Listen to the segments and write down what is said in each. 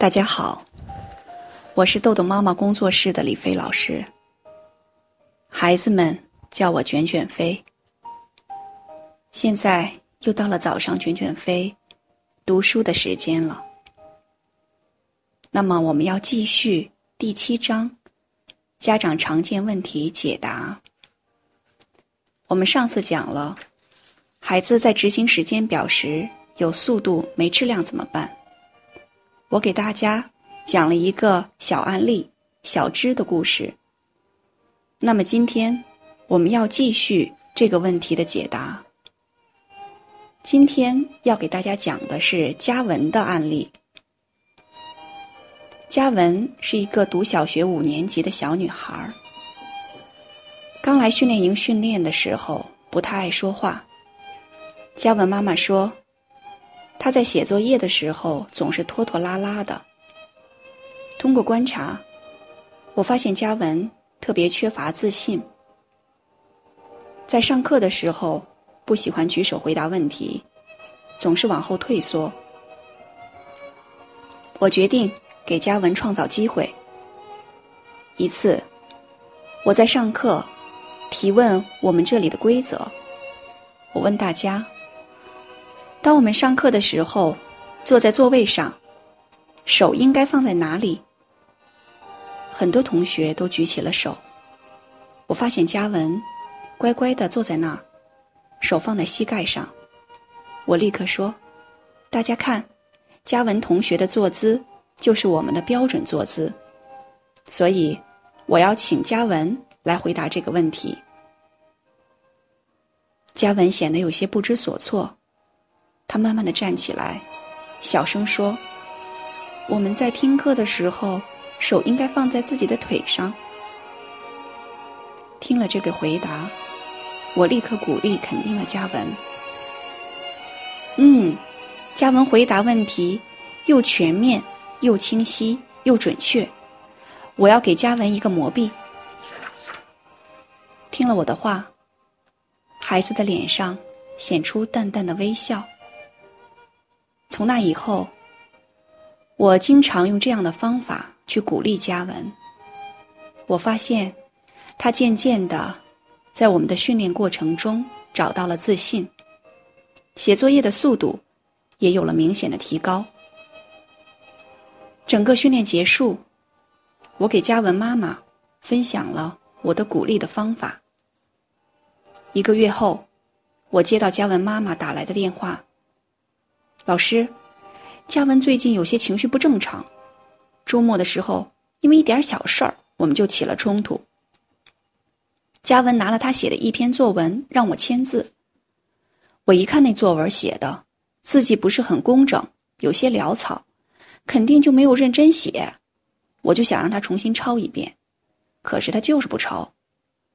大家好，我是豆豆妈妈工作室的李飞老师。孩子们叫我卷卷飞。现在又到了早上卷卷飞读书的时间了。那么我们要继续第七章家长常见问题解答。我们上次讲了，孩子在执行时间表时有速度没质量怎么办？我给大家讲了一个小案例，小芝的故事。那么今天我们要继续这个问题的解答。今天要给大家讲的是嘉文的案例。嘉文是一个读小学五年级的小女孩儿，刚来训练营训练的时候不太爱说话。嘉文妈妈说。他在写作业的时候总是拖拖拉拉的。通过观察，我发现嘉文特别缺乏自信，在上课的时候不喜欢举手回答问题，总是往后退缩。我决定给嘉文创造机会。一次，我在上课提问我们这里的规则，我问大家。当我们上课的时候，坐在座位上，手应该放在哪里？很多同学都举起了手。我发现嘉文乖乖的坐在那儿，手放在膝盖上。我立刻说：“大家看，嘉文同学的坐姿就是我们的标准坐姿。”所以，我要请嘉文来回答这个问题。嘉文显得有些不知所措。他慢慢的站起来，小声说：“我们在听课的时候，手应该放在自己的腿上。”听了这个回答，我立刻鼓励肯定了嘉文。嗯，嘉文回答问题又全面又清晰又准确，我要给嘉文一个魔币。听了我的话，孩子的脸上显出淡淡的微笑。从那以后，我经常用这样的方法去鼓励嘉文。我发现，他渐渐的在我们的训练过程中找到了自信，写作业的速度也有了明显的提高。整个训练结束，我给嘉文妈妈分享了我的鼓励的方法。一个月后，我接到嘉文妈妈打来的电话。老师，嘉文最近有些情绪不正常。周末的时候，因为一点小事儿，我们就起了冲突。嘉文拿了他写的一篇作文让我签字。我一看那作文写的字迹不是很工整，有些潦草，肯定就没有认真写。我就想让他重新抄一遍，可是他就是不抄。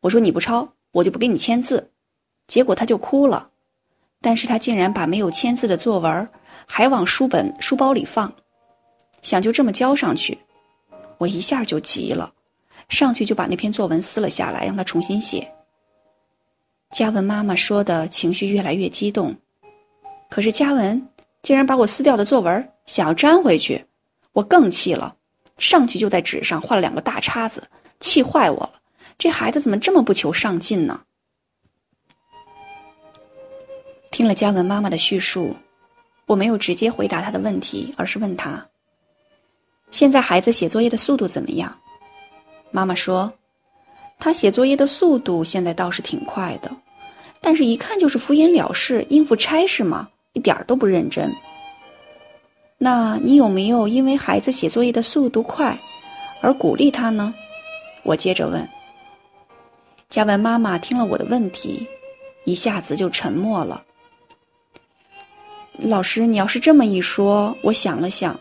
我说你不抄，我就不给你签字。结果他就哭了。但是他竟然把没有签字的作文还往书本书包里放，想就这么交上去，我一下就急了，上去就把那篇作文撕了下来，让他重新写。嘉文妈妈说的情绪越来越激动，可是嘉文竟然把我撕掉的作文想要粘回去，我更气了，上去就在纸上画了两个大叉子，气坏我了。这孩子怎么这么不求上进呢？听了嘉文妈妈的叙述，我没有直接回答她的问题，而是问她：“现在孩子写作业的速度怎么样？”妈妈说：“他写作业的速度现在倒是挺快的，但是一看就是敷衍了事，应付差事嘛，一点都不认真。”那你有没有因为孩子写作业的速度快而鼓励他呢？我接着问。嘉文妈妈听了我的问题，一下子就沉默了。老师，你要是这么一说，我想了想，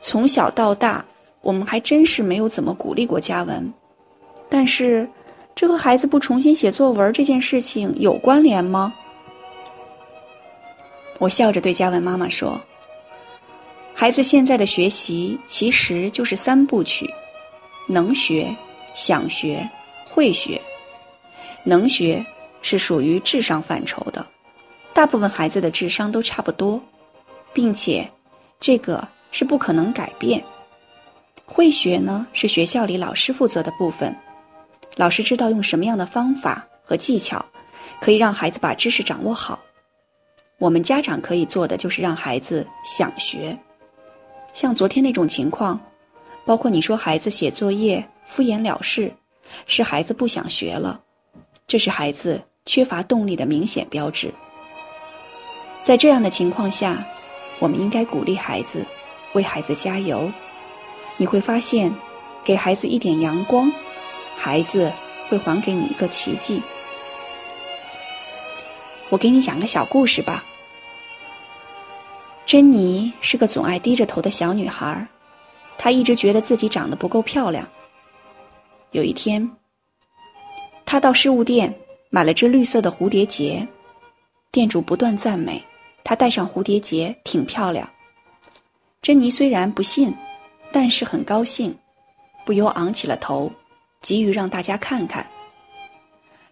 从小到大，我们还真是没有怎么鼓励过嘉文。但是，这和孩子不重新写作文这件事情有关联吗？我笑着对嘉文妈妈说：“孩子现在的学习其实就是三部曲：能学、想学、会学。能学是属于智商范畴的。”大部分孩子的智商都差不多，并且，这个是不可能改变。会学呢，是学校里老师负责的部分。老师知道用什么样的方法和技巧，可以让孩子把知识掌握好。我们家长可以做的就是让孩子想学。像昨天那种情况，包括你说孩子写作业敷衍了事，是孩子不想学了，这是孩子缺乏动力的明显标志。在这样的情况下，我们应该鼓励孩子，为孩子加油。你会发现，给孩子一点阳光。孩子会还给你一个奇迹。我给你讲个小故事吧。珍妮是个总爱低着头的小女孩，她一直觉得自己长得不够漂亮。有一天，她到饰物店买了只绿色的蝴蝶结，店主不断赞美她戴上蝴蝶结挺漂亮。珍妮虽然不信，但是很高兴，不由昂起了头。急于让大家看看。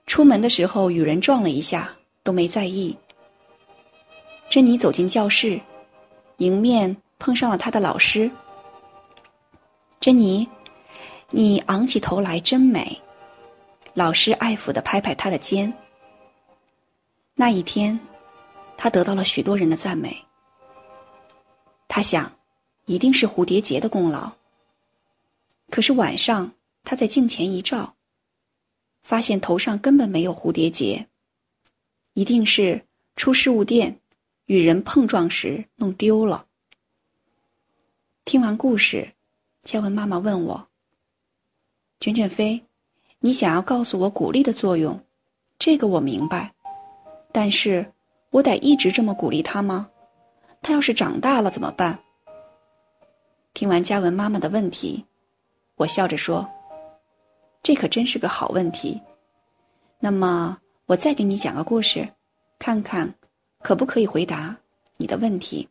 出门的时候与人撞了一下，都没在意。珍妮走进教室，迎面碰上了她的老师。珍妮，你昂起头来真美。老师爱抚的拍拍她的肩。那一天，他得到了许多人的赞美。他想，一定是蝴蝶结的功劳。可是晚上。他在镜前一照，发现头上根本没有蝴蝶结，一定是出事物店与人碰撞时弄丢了。听完故事，嘉文妈妈问我：“卷卷飞，你想要告诉我鼓励的作用？这个我明白，但是我得一直这么鼓励他吗？他要是长大了怎么办？”听完嘉文妈妈的问题，我笑着说。这可真是个好问题。那么，我再给你讲个故事，看看可不可以回答你的问题。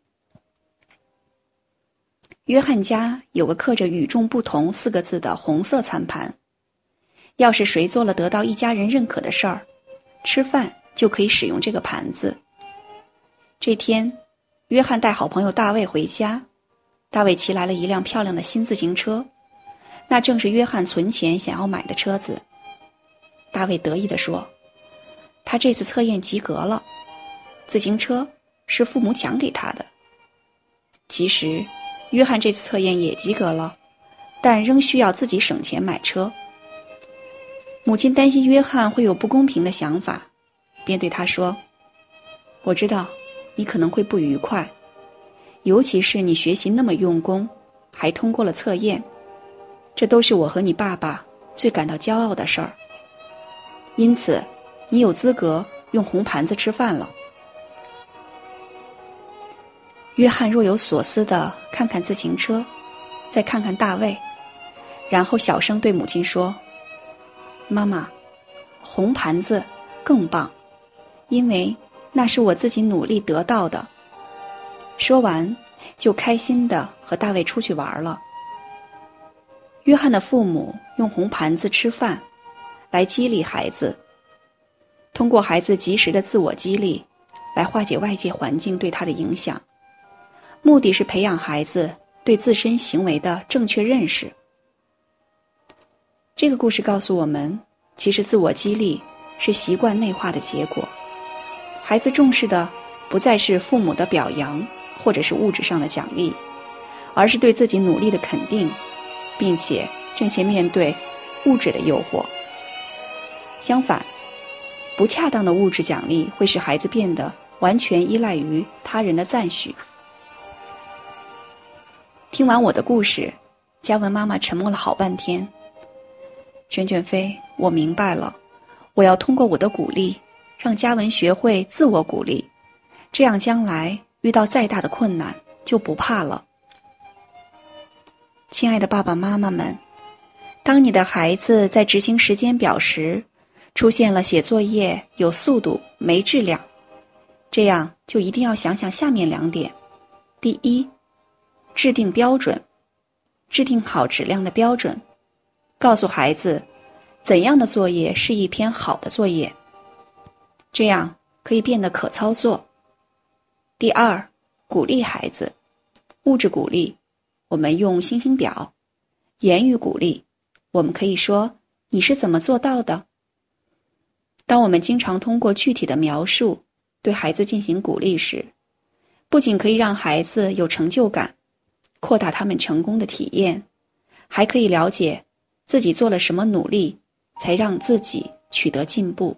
约翰家有个刻着“与众不同”四个字的红色餐盘，要是谁做了得到一家人认可的事儿，吃饭就可以使用这个盘子。这天，约翰带好朋友大卫回家，大卫骑来了一辆漂亮的新自行车。那正是约翰存钱想要买的车子。大卫得意地说：“他这次测验及格了，自行车是父母奖给他的。”其实，约翰这次测验也及格了，但仍需要自己省钱买车。母亲担心约翰会有不公平的想法，便对他说：“我知道你可能会不愉快，尤其是你学习那么用功，还通过了测验。”这都是我和你爸爸最感到骄傲的事儿。因此，你有资格用红盘子吃饭了。约翰若有所思地看看自行车，再看看大卫，然后小声对母亲说：“妈妈，红盘子更棒，因为那是我自己努力得到的。”说完，就开心的和大卫出去玩了。约翰的父母用红盘子吃饭，来激励孩子。通过孩子及时的自我激励，来化解外界环境对他的影响，目的是培养孩子对自身行为的正确认识。这个故事告诉我们，其实自我激励是习惯内化的结果。孩子重视的不再是父母的表扬或者是物质上的奖励，而是对自己努力的肯定。并且正确面对物质的诱惑。相反，不恰当的物质奖励会使孩子变得完全依赖于他人的赞许。听完我的故事，嘉文妈妈沉默了好半天。卷卷飞，我明白了，我要通过我的鼓励，让嘉文学会自我鼓励，这样将来遇到再大的困难就不怕了。亲爱的爸爸妈妈们，当你的孩子在执行时间表时，出现了写作业有速度没质量，这样就一定要想想下面两点：第一，制定标准，制定好质量的标准，告诉孩子怎样的作业是一篇好的作业，这样可以变得可操作。第二，鼓励孩子，物质鼓励我们用星星表；言语鼓励，我们可以说“你是怎么做到的”。当我们经常通过具体的描述对孩子进行鼓励时，不仅可以让孩子有成就感，扩大他们成功的体验，还可以了解自己做了什么努力，才让自己取得进步。